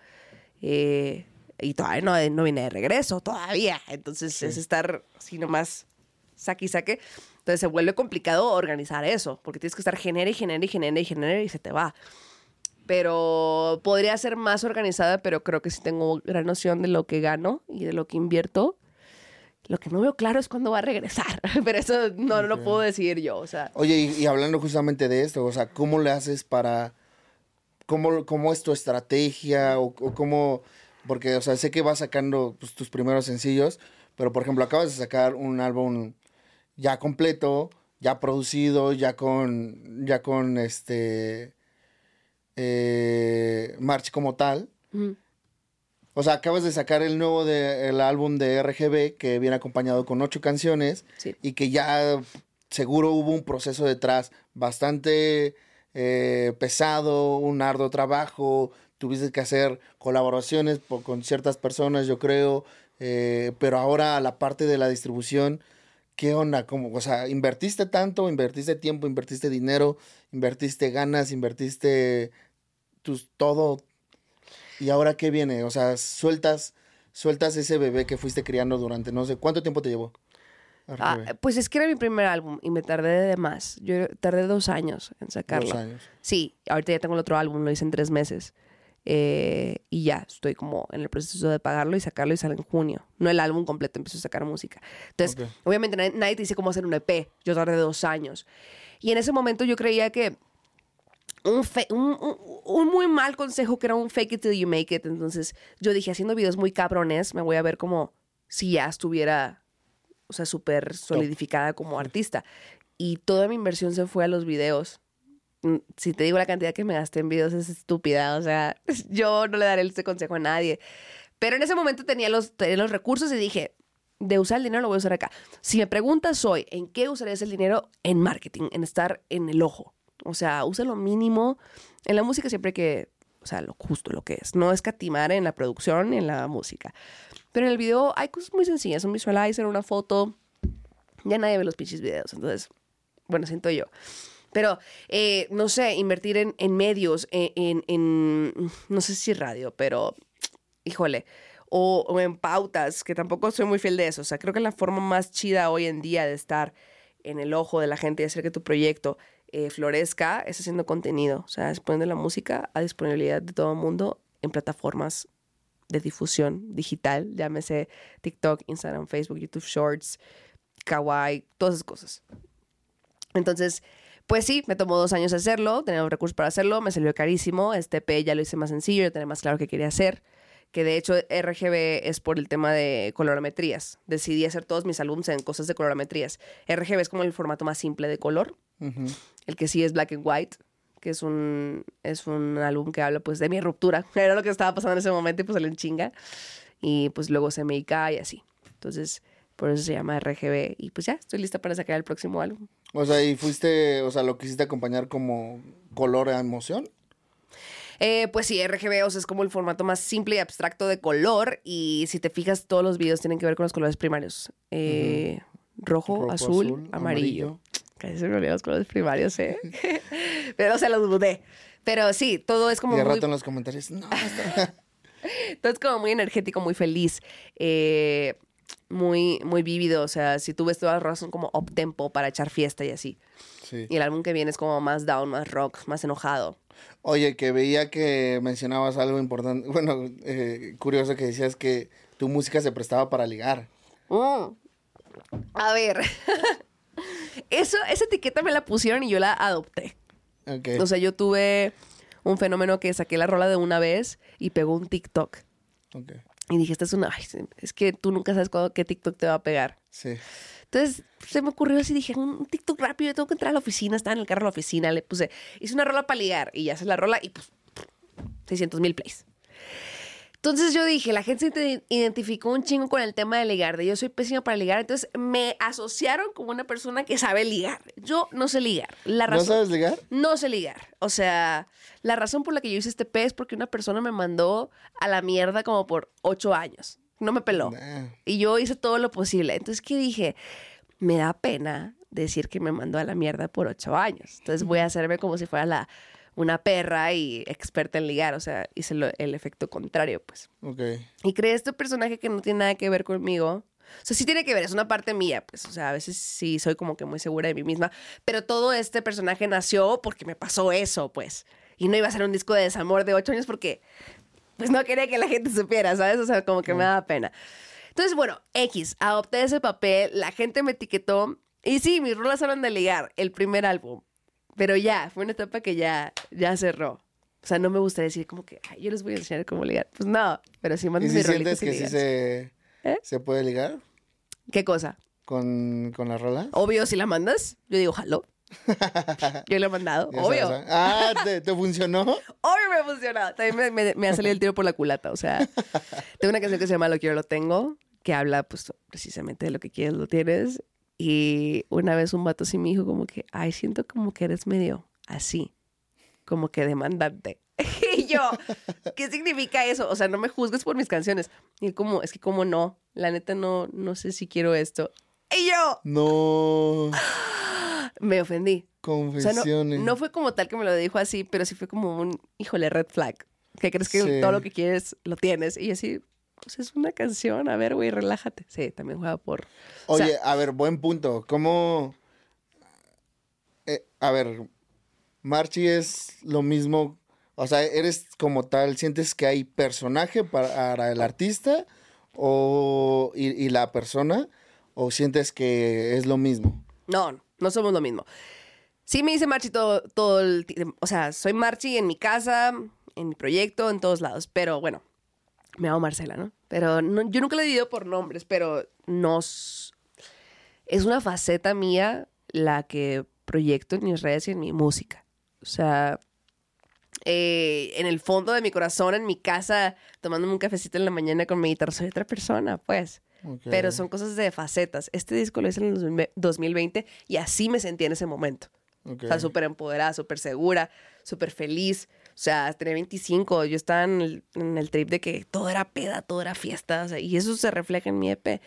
Eh, y todavía no, no viene de regreso, todavía. Entonces es estar así nomás saque y saque. Entonces se vuelve complicado organizar eso, porque tienes que estar genere y genere y genere y genere y se te va. Pero podría ser más organizada, pero creo que sí tengo gran noción de lo que gano y de lo que invierto. Lo que no veo claro es cuándo va a regresar, pero eso no, no lo puedo decidir yo, o sea. Oye, y, y hablando justamente de esto, o sea, ¿cómo le haces para... ¿Cómo, cómo es tu estrategia? O, o cómo... Porque, o sea, sé que vas sacando pues, tus primeros sencillos, pero, por ejemplo, acabas de sacar un álbum ya completo, ya producido, ya con... Ya con, este... Eh, March como tal. O sea, acabas de sacar el nuevo de, el álbum de RGB que viene acompañado con ocho canciones Sí. y que ya seguro hubo un proceso detrás bastante eh, pesado, un arduo trabajo, tuviste que hacer colaboraciones con ciertas personas, yo creo, eh, pero ahora la parte de la distribución, ¿qué onda? ¿Cómo? O sea, invertiste tanto, invertiste tiempo, invertiste dinero, invertiste ganas, invertiste tus, todo, ¿Y ahora qué viene? O sea, sueltas, sueltas ese bebé que fuiste criando durante no sé cuánto tiempo te llevó. Ah, pues es que era mi primer álbum y me tardé de más. Yo tardé dos años en sacarlo. Dos años. Sí, ahorita ya tengo el otro álbum, lo hice en tres meses. Eh, y ya, estoy como en el proceso de pagarlo y sacarlo y sale en junio. No el álbum completo, empiezo a sacar música. Entonces, Ok. obviamente nadie, nadie te dice cómo hacer un EP. Yo tardé dos años. Y en ese momento yo creía que un, fe- un, un- un muy mal consejo que era un fake it till you make it. Entonces yo dije, haciendo videos muy cabrones, me voy a ver como si ya estuviera, o sea, súper solidificada como artista. Y toda mi inversión se fue a los videos. Mm, Si te digo la cantidad que me gasté en videos es estúpida. O sea, yo no le daré este consejo a nadie. Pero en ese momento tenía los, tenía los recursos y dije, de usar el dinero lo voy a usar acá. Si me preguntas hoy, ¿en qué usarías el dinero? En marketing, en estar en el ojo. O sea, usa lo mínimo. En la música siempre que, o sea, lo justo, lo que es. No escatimar en la producción, en la música. Pero en el video hay cosas muy sencillas. Un visualizer, una foto. Ya nadie ve los pinches videos. Entonces, bueno, siento yo. Pero, eh, no sé, invertir en, en medios, en, en- en- no sé si radio, pero, híjole, o, o en pautas, que tampoco soy muy fiel de eso. O sea, creo que la forma más chida hoy en día de estar en el ojo de la gente y hacer que tu proyecto eh, florezca es haciendo contenido. O sea, es poniendo la música a disponibilidad de todo el mundo en plataformas de difusión digital, llámese TikTok, Instagram, Facebook, YouTube Shorts, Kawaii, todas esas cosas. Entonces, pues sí, me tomó dos años hacerlo, tenía los recursos para hacerlo, me salió carísimo. Este P ya lo hice más sencillo, ya tenía más claro qué quería hacer. Que de hecho RGB es por el tema de colorometrías. Decidí hacer todos mis álbumes en cosas de colorometrías. RGB es como el formato más simple de color. El que sí es Black and White, que es un, es un álbum que habla pues de mi ruptura. Era lo que estaba pasando en ese momento y pues salió en chinga. Y pues luego se me y así. Entonces, por eso se llama RGB. Y pues ya, estoy lista para sacar el próximo álbum. O sea, y fuiste, o sea, lo quisiste acompañar como color a emoción. Eh, pues sí, RGB o sea, es como el formato más simple y abstracto de color. Y si te fijas, todos los videos tienen que ver con los colores primarios. Eh, rojo, Rojo, azul, azul, amarillo. Casi se me olvidan los colores primarios, ¿eh? Pero o sea, los dudé. Pero sí, todo es como y al muy rato en los comentarios, no, está... Entonces, como muy energético, muy feliz, eh, muy, muy vívido. O sea, si tú ves todas las rolas son como up tempo para echar fiesta y así. sí. Y el álbum que viene es como más down, más rock, más enojado. Oye, que veía que mencionabas algo importante, bueno, eh, curioso que decías que tu música se prestaba para ligar. Mm. A ver. Eso, esa etiqueta me la pusieron y yo la adopté. Ok. O sea, yo tuve un fenómeno que saqué la rola de una vez y pegó un TikTok. ok. Y dije, esta es una... ay, es que tú nunca sabes cuándo, qué TikTok te va a pegar. Sí. Entonces se me ocurrió así, dije, un TikTok rápido, tengo que entrar a la oficina, estaba en el carro a la oficina, le puse, hice una rola para ligar y ya haces la rola y pues 600 mil plays. Entonces yo dije, la gente se ide- identificó un chingo con el tema de ligar, de yo soy pésima para ligar, entonces me asociaron como una persona que sabe ligar. Yo no sé ligar. La ¿No sabes ligar? no sé ligar. O sea, la razón por la que yo hice este P es porque una persona me mandó a la mierda como por ocho años. No me peló. Nah. Y yo hice todo lo posible. Entonces, ¿qué dije? Me da pena decir que me mandó a la mierda por ocho años. Entonces voy a hacerme como si fuera la, una perra y experta en ligar. O sea, hice lo- el efecto contrario, pues. Ok. Y creé este personaje que no tiene nada que ver conmigo. O sea, sí tiene que ver, es una parte mía, pues. O sea, a veces sí soy como que muy segura de mí misma. Pero todo este personaje nació porque me pasó eso, pues. Y no iba a ser un disco de desamor de ocho años porque, pues no quería que la gente supiera, ¿sabes? O sea, como que me daba pena. Entonces, bueno, X, adopté ese papel, la gente me etiquetó. Y sí, mis rolas hablan de ligar, el primer álbum. Pero ya, fue una etapa que ya, ya cerró. O sea, no me gustaría decir como que, "Ay, yo les voy a enseñar cómo ligar. Pues no, pero sí ¿Y si sientes que sí se, ¿Eh? se puede ligar ¿Qué cosa? con, con la rola? Obvio, si la mandas, yo digo, jalo. Yo lo he mandado, Ya obvio. sabes, ¿ah? Ah, ¿te, te funcionó? Obvio me ha funcionado. También me, me- me ha salido el tiro por la culata. O sea, tengo una canción que se llama Lo quiero, lo tengo, que habla pues precisamente de lo que quieres, lo tienes. Y una vez un vato sí me dijo como que, ay, siento como que eres medio así, como que demandante. y yo, ¿qué significa eso? O sea, no me juzgues por mis canciones. Y él como, es que como no, la neta no, no sé si quiero esto. Y yo, No. me ofendí. O sea, no, Confesiones. no fue como tal que me lo dijo así, pero sí fue como un, híjole, red flag. Que crees que Sí. todo lo que quieres lo tienes. Y así, pues es una canción, a ver, güey, relájate. Sí, también juega por... o sea, Oye, a ver, buen punto. ¿Cómo? Eh, a ver, Marchi es lo mismo. O sea, eres como tal, ¿sientes que hay personaje para el artista o, y, y la persona? ¿O sientes que es lo mismo? No, no somos lo mismo. Sí me dice Marchi todo, todo el tiempo. O sea, soy Marchi en mi casa, en mi proyecto, en todos lados. Pero bueno, me llamo Marcela, ¿no? Pero no- yo nunca le he dividido por nombres, pero no... s- Es una faceta mía la que proyecto en mis redes y en mi música. O sea, eh, en el fondo de mi corazón, en mi casa, tomándome un cafecito en la mañana con mi guitarra, soy otra persona, pues. Pero son cosas de facetas. Este disco lo hice en el 2020 y así me sentí en ese momento. Ok. O sea, súper empoderada, súper segura, súper feliz. O sea, tenía 25. Yo estaba en el, en el trip de que todo era peda, todo era fiesta. o sea, y eso se refleja en mi EP.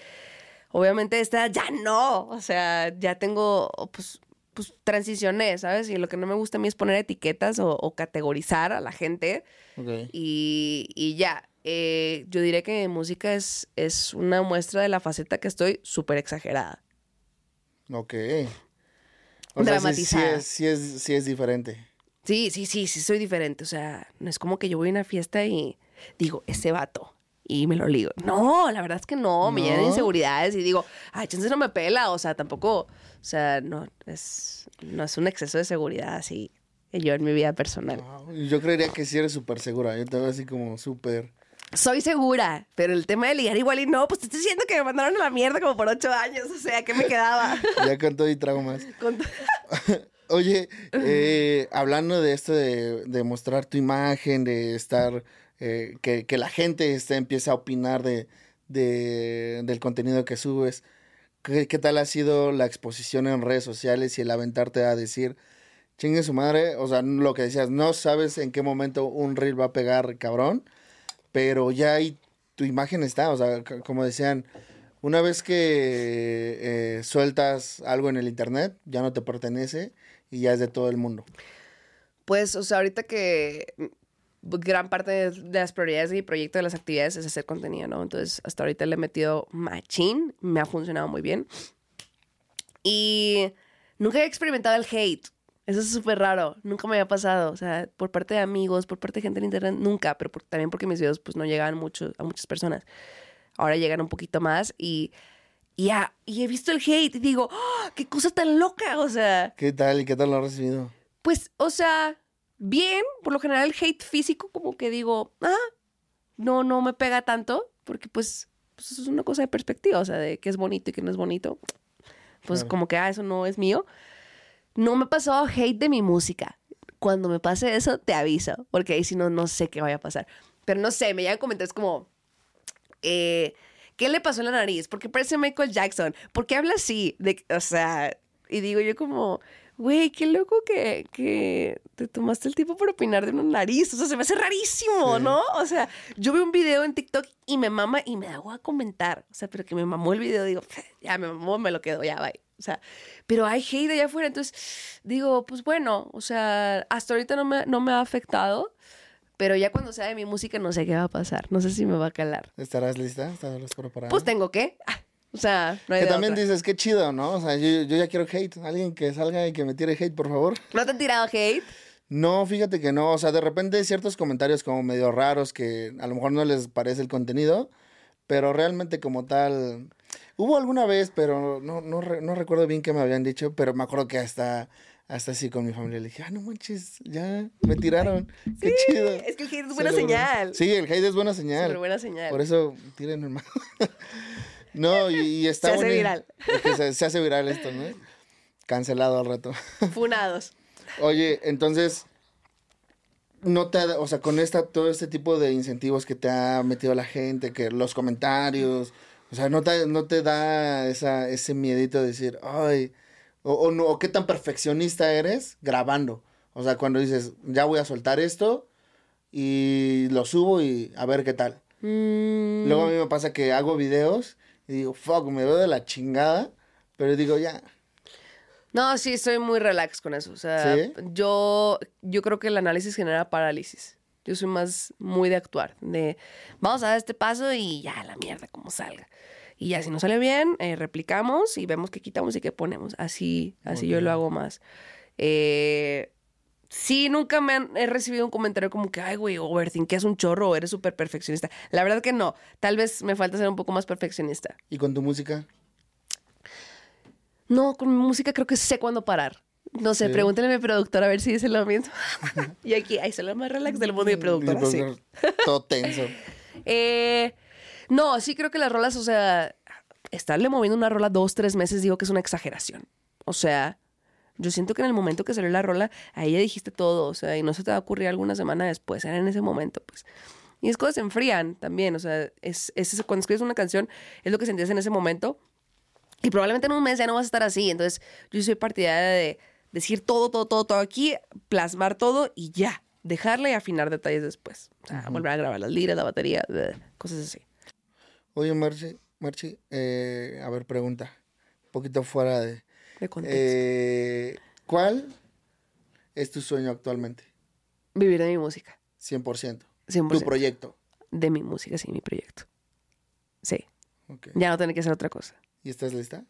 Obviamente esta ya no. O sea, ya tengo, pues, pues transicioné, ¿sabes? Y lo que no me gusta a mí es poner etiquetas o, o categorizar a la gente. Ok. Y, y ya, eh, yo diré que mi música es, es una muestra de la faceta que estoy súper exagerada. Ok. O sea, sí- Dramatizada. Sí, es, sí, es, sí es diferente. Sí, sí, sí, sí, soy diferente. O sea, no es como que yo voy a una fiesta y digo, ese vato. Y me lo ligo. No, la verdad es que no. Me llenan inseguridades y digo, ay, chance no me pela. O sea, tampoco. O sea, no es, no es un exceso de seguridad así yo en mi vida personal. Wow, Yo creería que sí eres súper segura. Yo te veo así como súper. Soy segura, pero el tema de ligar igual y no, pues te estoy diciendo que me mandaron a la mierda como por ocho años. O sea, ¿qué me quedaba? Ya con todo y traumas. Con- Oye, eh, hablando de esto de, de mostrar tu imagen, de estar, eh, que, que la gente este, empiece a opinar de, de- del contenido que subes, ¿qué, qué tal ha sido la exposición en redes sociales y el aventarte a decir, chingue su madre? O sea, lo que decías, no sabes en qué momento un reel va a pegar cabrón, pero ya ahí tu imagen está, o sea, como decían, una vez que eh, sueltas algo en el internet, ya no te pertenece y ya es de todo el mundo. Pues, o sea, ahorita que gran parte de, de las prioridades de mi proyecto, de las actividades, es hacer contenido, ¿no? Entonces, hasta ahorita le he metido machín, me ha funcionado muy bien. Y nunca he experimentado el hate. Eso es súper raro, nunca me había pasado, o sea, por parte de amigos, por parte de gente en internet, nunca, pero por- también porque mis videos pues no llegaban mucho, a muchas personas. Ahora llegan un poquito más y, y, ya- y he visto el hate y digo, ¡Ah! ¡qué cosa tan loca! O sea, ¿Qué tal y qué tal lo has recibido? pues, o sea, bien, por lo general el hate físico como que digo, ah, no, no me pega tanto, porque pues, pues eso es una cosa de perspectiva, o sea, de qué es bonito y qué no es bonito. Pues Claro. como que, ah, eso no es mío. No me ha pasado hate de mi música. Cuando me pase eso, te aviso, porque ahí sí no, no sé qué vaya a pasar. Pero no sé, me llegan comentarios como, eh, ¿qué le pasó en la nariz? ¿Por qué parece Michael Jackson? ¿Por qué habla así? De, o sea, y digo yo como, güey, qué loco que, que te tomaste el tiempo por opinar de una nariz. O sea, se me hace rarísimo, Sí. ¿no? O sea, yo veo un video en TikTok y me mama y me da a comentar. O sea, pero que me mamó el video, digo, ya me mamó, me lo quedo, ya, bye. O sea, pero hay hate allá afuera, entonces digo, pues bueno, o sea, hasta ahorita no me, no me ha afectado, pero ya cuando sea de mi música no sé qué va a pasar, no sé si me va a calar. ¿Estarás lista? ¿Estarás preparada? Pues tengo que, ah, o sea, no hay que de también otra. dices, qué chido, ¿no? O sea, yo, yo ya quiero hate. Alguien que salga y que me tire hate, por favor. ¿No te han tirado hate? No, fíjate que no. O sea, de repente ciertos comentarios como medio raros que a lo mejor no les parece el contenido, pero realmente como tal... Hubo alguna vez, pero no, no, re- no recuerdo bien qué me habían dicho, pero me acuerdo que hasta, hasta así con mi familia le dije, ah, no manches, ya me tiraron. Qué chido. Es que el hate es buena señal. Sí, el hate es buena señal. Súper buena señal. Por eso tiren hermano. no, y, y está Se hace bonito. viral. Es que se, se hace viral esto, ¿no? Cancelado al rato. Funados. Oye, entonces, no te, ha- o sea, con esta, todo este tipo de incentivos que te ha metido la gente, que los comentarios, o sea, no te, no te da esa, ese miedito de decir, ay, o, o no, o qué tan perfeccionista eres grabando. O sea, cuando dices, ya voy a soltar esto y lo subo y a ver qué tal. Mm, Luego a mí me pasa que hago videos y digo, fuck, me veo de la chingada, pero digo, ya, No, sí, soy muy relax con eso. O sea, ¿Sí? yo, yo creo que el análisis genera parálisis. Yo soy más muy de actuar, de vamos a dar este paso y ya la mierda como salga. Y ya si no sale bien, eh, replicamos y vemos qué quitamos y qué ponemos. Así, así yo lo hago más. Eh, sí, nunca me han he recibido un comentario como que, ay, güey, overthink, es un chorro, o eres súper perfeccionista. La verdad que no. Tal vez me falta ser un poco más perfeccionista. ¿Y con tu música? No, con mi música creo que sé cuándo parar. No sé, Sí. pregúntenle a mi productora a ver si dice lo mismo. y aquí, ahí se lo más relax del mundo y mi productora, sí. Todo tenso. Eh, no, sí creo que las rolas, o sea, estarle moviendo una rola dos, tres meses, digo que es una exageración. O sea, yo siento que en el momento que salió la rola, ahí ya dijiste todo, o sea, y no se te va a ocurrir alguna semana después, era en ese momento, pues. Y es cosas se enfrían también, o sea, es, es cuando escribes una canción, es lo que sentías en ese momento. Y probablemente en un mes ya no vas a estar así. Entonces, yo soy partidaria de decir todo, todo, todo, todo aquí, plasmar todo y ya. Dejarle y afinar detalles después. O sea, volver a grabar las liras, la batería, cosas así. Oye, Marchi, Marchi, eh, a ver, pregunta. Un poquito fuera de... De contexto. Eh, ¿Cuál es tu sueño actualmente? Vivir de mi música. 100%. 100%. Tu proyecto. De mi música, sí, mi proyecto. Sí. Ok. Ya no tiene que ser otra cosa. ¿Y estás lista?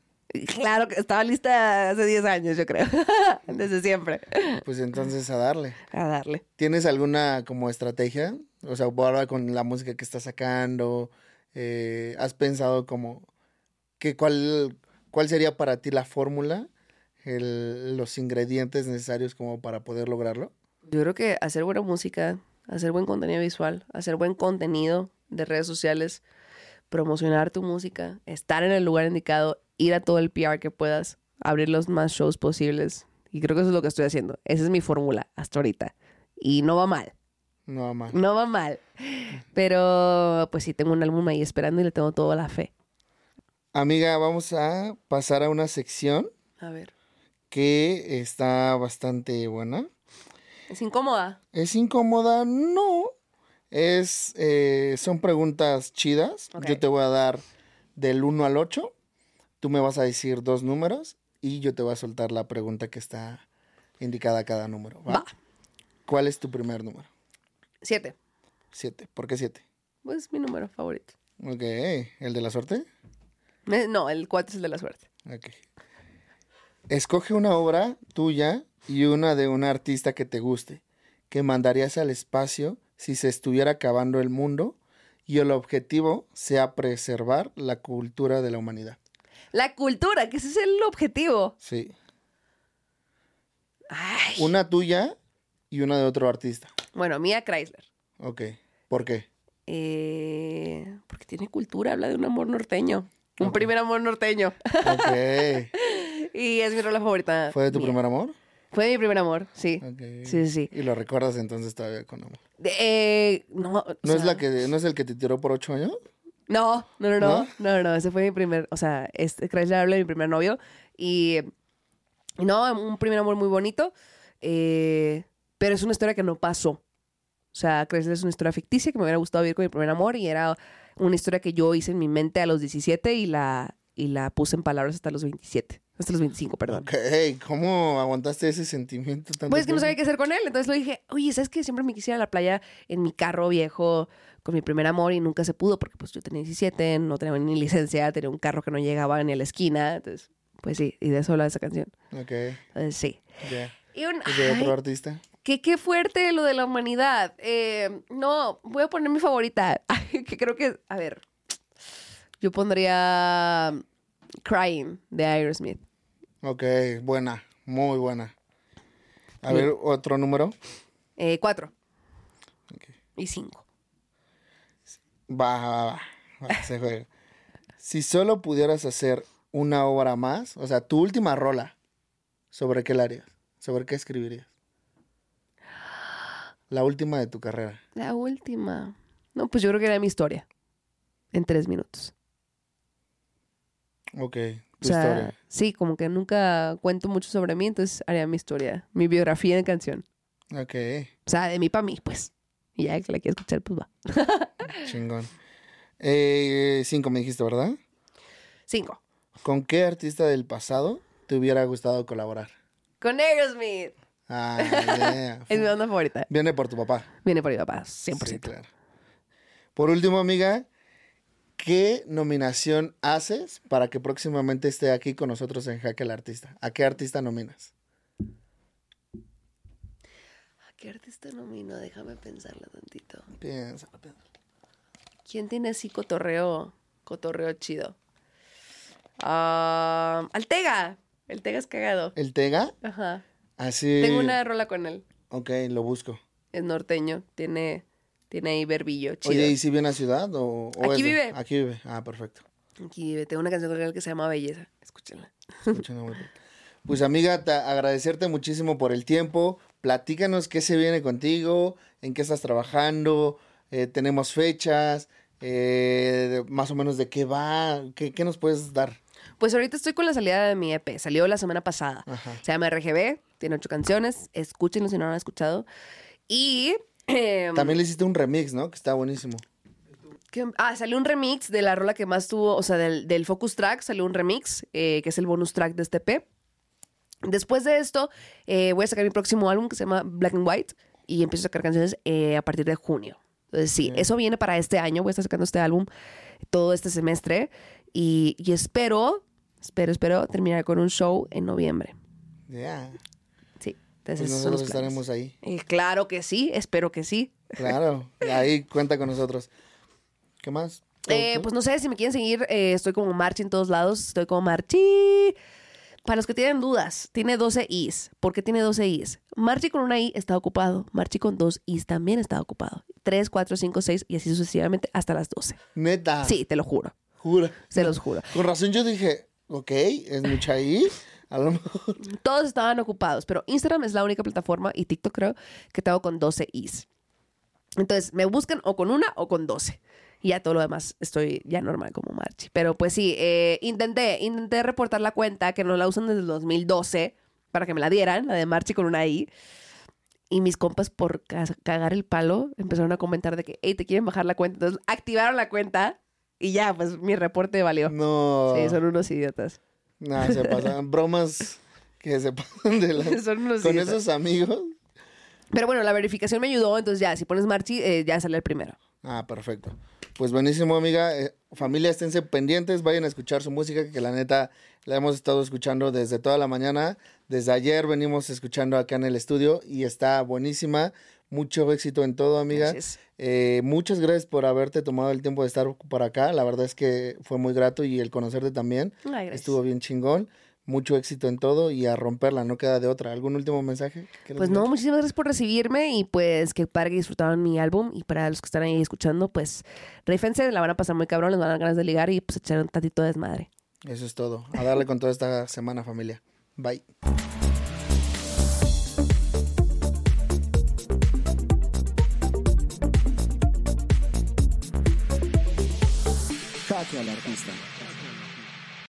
Claro que estaba lista hace 10 años, yo creo. Desde siempre. Pues entonces a darle. A darle. ¿Tienes alguna como estrategia? O sea, ahora con la música que estás sacando, eh, ¿has pensado como que cuál, cuál sería para ti la fórmula, los ingredientes necesarios como para poder lograrlo? Yo creo que hacer buena música, hacer buen contenido visual, hacer buen contenido de redes sociales, promocionar tu música, estar en el lugar indicado, ir a todo el PR que puedas, abrir los más shows posibles. Y creo que eso es lo que estoy haciendo. Esa es mi fórmula hasta ahorita. Y no va mal, No, mal. no va mal. Pero pues sí, tengo un álbum ahí esperando y le tengo toda la fe. Amiga, vamos a pasar a una sección A ver. que está bastante buena. ¿Es incómoda? ¿Es incómoda? No. Es, eh, son preguntas chidas. Yo te voy a dar del 1 al 8. Tú me vas a decir dos números y yo te voy a soltar la pregunta que está indicada a cada número. ¿va? Va. ¿Cuál es tu primer número? Siete. 7. ¿Por qué 7? Pues mi número favorito. Ok. ¿El de la suerte? Eh, No, el cuatro es el de la suerte. Ok. Escoge una obra tuya y una de un artista que te guste, que mandarías al espacio si se estuviera acabando el mundo y el objetivo sea preservar la cultura de la humanidad. La cultura, que ese es el objetivo. Sí. Ay. Una tuya y una de otro artista. Bueno, Mía Chrysler. Ok. ¿Por qué? Eh, porque tiene cultura, habla de un amor norteño. Un primer amor norteño. Ok. y es mi rola favorita. ¿Fue de tu mía. primer amor? Fue de mi primer amor, sí. Ok. Sí, sí, sí. Y lo recuerdas entonces todavía con amor. De- eh, no, o ¿No es la que no es el que te tiró por ocho años? No, no, no, no, ¿No? no, no, ese fue mi primer, o sea, este Chrysler habla de mi primer novio y no, un primer amor muy bonito, eh, pero es una historia que no pasó. O sea, Chrysler es una historia ficticia que me hubiera gustado vivir con mi primer amor y era una historia que yo hice en mi mente a los 17 y la, y la puse en palabras hasta los 27, hasta los 25, perdón. Ok. ¿Cómo aguantaste ese sentimiento tanto Pues es que no sabía qué hacer con él. Entonces lo dije, oye, ¿sabes qué? Siempre me quisiera ir a la playa en mi carro viejo con mi primer amor y nunca se pudo porque pues yo tenía 17, no tenía ni licencia, tenía un carro que no llegaba ni a la esquina. Entonces, pues sí, y de eso habla esa canción. Ok. Entonces sí. Y un, ¿Y de otro ay, artista? Qué, qué fuerte lo de la humanidad. Eh, no, voy a poner mi favorita. que creo que, a ver, yo pondría Crying de Aerosmith. Ok, buena, muy buena. A ver, otro número. Eh, cuatro Ok. y cinco. Va, va, va, va, se juega. Si solo pudieras hacer una obra más, o sea, tu última rola, ¿sobre qué la harías? ¿Sobre qué escribirías? La última de tu carrera. La última. No, pues yo creo que era mi historia. En tres minutos. Ok, O tu sea, historia. sí, como que nunca cuento mucho sobre mí, entonces haría mi historia, mi biografía en canción. Ok, O sea, de mí para mí, pues. Y ya que la quiera escuchar, pues va. chingón. Eh, cinco me dijiste, ¿verdad? Cinco. ¿Con qué artista del pasado te hubiera gustado colaborar? Con Aerosmith. Ah, yeah. Es mi banda favorita. Viene por tu papá. Viene por mi papá, 100%. Sí, claro. Por último, amiga, ¿qué nominación haces para que próximamente esté aquí con nosotros en Jaque al Artista? ¿A qué artista nominas? ¿Qué artista nomino? Déjame pensarlo tantito. Piénsalo, piénsalo. ¿Quién tiene así cotorreo, cotorreo chido? Ah, Altega. El Tega es cagado. ¿El Tega? Ajá. Así. Tengo una rola con él. Ok, lo busco. Es norteño. Tiene, tiene ahí verbillo chido. Oye, ¿y si viene a ciudad o, o Aquí es vive. Aquí vive. Ah, perfecto. Aquí vive. Tengo una canción con él que se llama Belleza. Escúchenla. Escuchando muy bien. Pues amiga, te- agradecerte muchísimo por el tiempo. Platícanos qué se viene contigo, en qué estás trabajando, eh, tenemos fechas, eh, más o menos de qué va, qué, qué nos puedes dar. Pues ahorita estoy con la salida de mi EP. Salió la semana pasada. Ajá. Se llama RGB. Tiene ocho canciones. Escúchenlo si no lo han escuchado. Y... em, También le hiciste un remix, ¿no? Que está buenísimo. ¿Qué? Ah, salió un remix de la rola que más tuvo, o sea, del, del Focus Track, salió un remix, eh, que es el bonus track de este EP. Después de esto, eh, voy a sacar mi próximo álbum que se llama Black and White y empiezo a sacar canciones eh, a partir de junio. Entonces, sí, eso viene para este año. Voy a estar sacando este álbum todo este semestre y, y espero, espero, espero terminar con un show en noviembre. Ya. Pues entonces los nosotros estaremos ahí. Eh, claro que sí, espero que sí. Claro. ahí cuenta con nosotros. ¿Qué más? ¿Todo Eh, pues no sé, si me quieren seguir, eh, estoy como Marchi en todos lados. Estoy como Marchi. Para los que tienen dudas, tiene 12 Is. ¿Por qué tiene 12 Is? Marchi con una I está ocupado. Marchi con dos Is también está ocupado. 3, 4, 5, 6 y así sucesivamente hasta las 12. Neta. Sí, te lo juro. Jura. Se los juro. Con razón yo dije, ok, es mucha ahí. A lo mejor. Todos estaban ocupados, pero Instagram es la única plataforma y TikTok creo que tengo con 12 Is. Entonces, me buscan o con una o con 12. Y ya todo lo demás estoy ya normal como Marchi. Pero pues sí, eh, intenté, intenté reportar la cuenta que no la usan desde el 2012 para que me la dieran, la de Marchi con una I. Y mis compas por ca- cagar el palo empezaron a comentar de que, hey, te quieren bajar la cuenta. Entonces activaron la cuenta y ya, pues mi reporte valió. No. Sí, son unos idiotas. No, se pasan. Bromas que se pasan de la... Son unos Con esos amigos. Pero bueno, la verificación me ayudó, entonces ya, si pones Marchi, eh, ya sale el primero. Ah, perfecto. Pues buenísimo, amiga. Eh, familia, esténse pendientes, vayan a escuchar su música, que la neta la hemos estado escuchando desde toda la mañana. Desde ayer venimos escuchando acá en el estudio y está buenísima. Mucho éxito en todo, amiga. Gracias. Eh, muchas gracias por haberte tomado el tiempo de estar por acá. La verdad es que fue muy grato y el conocerte también. Ay. Estuvo bien chingón. Mucho éxito en todo y a romperla, no queda de otra. ¿Algún último mensaje? Pues no, muchísimas gracias por recibirme y pues que padre que disfrutaron mi álbum y para los que están ahí escuchando, pues reífense, la van a pasar muy cabrón, les van a dar ganas de ligar y pues echar un tantito de desmadre. Eso es todo. A darle con toda esta semana, familia. Bye. homenaje al artista.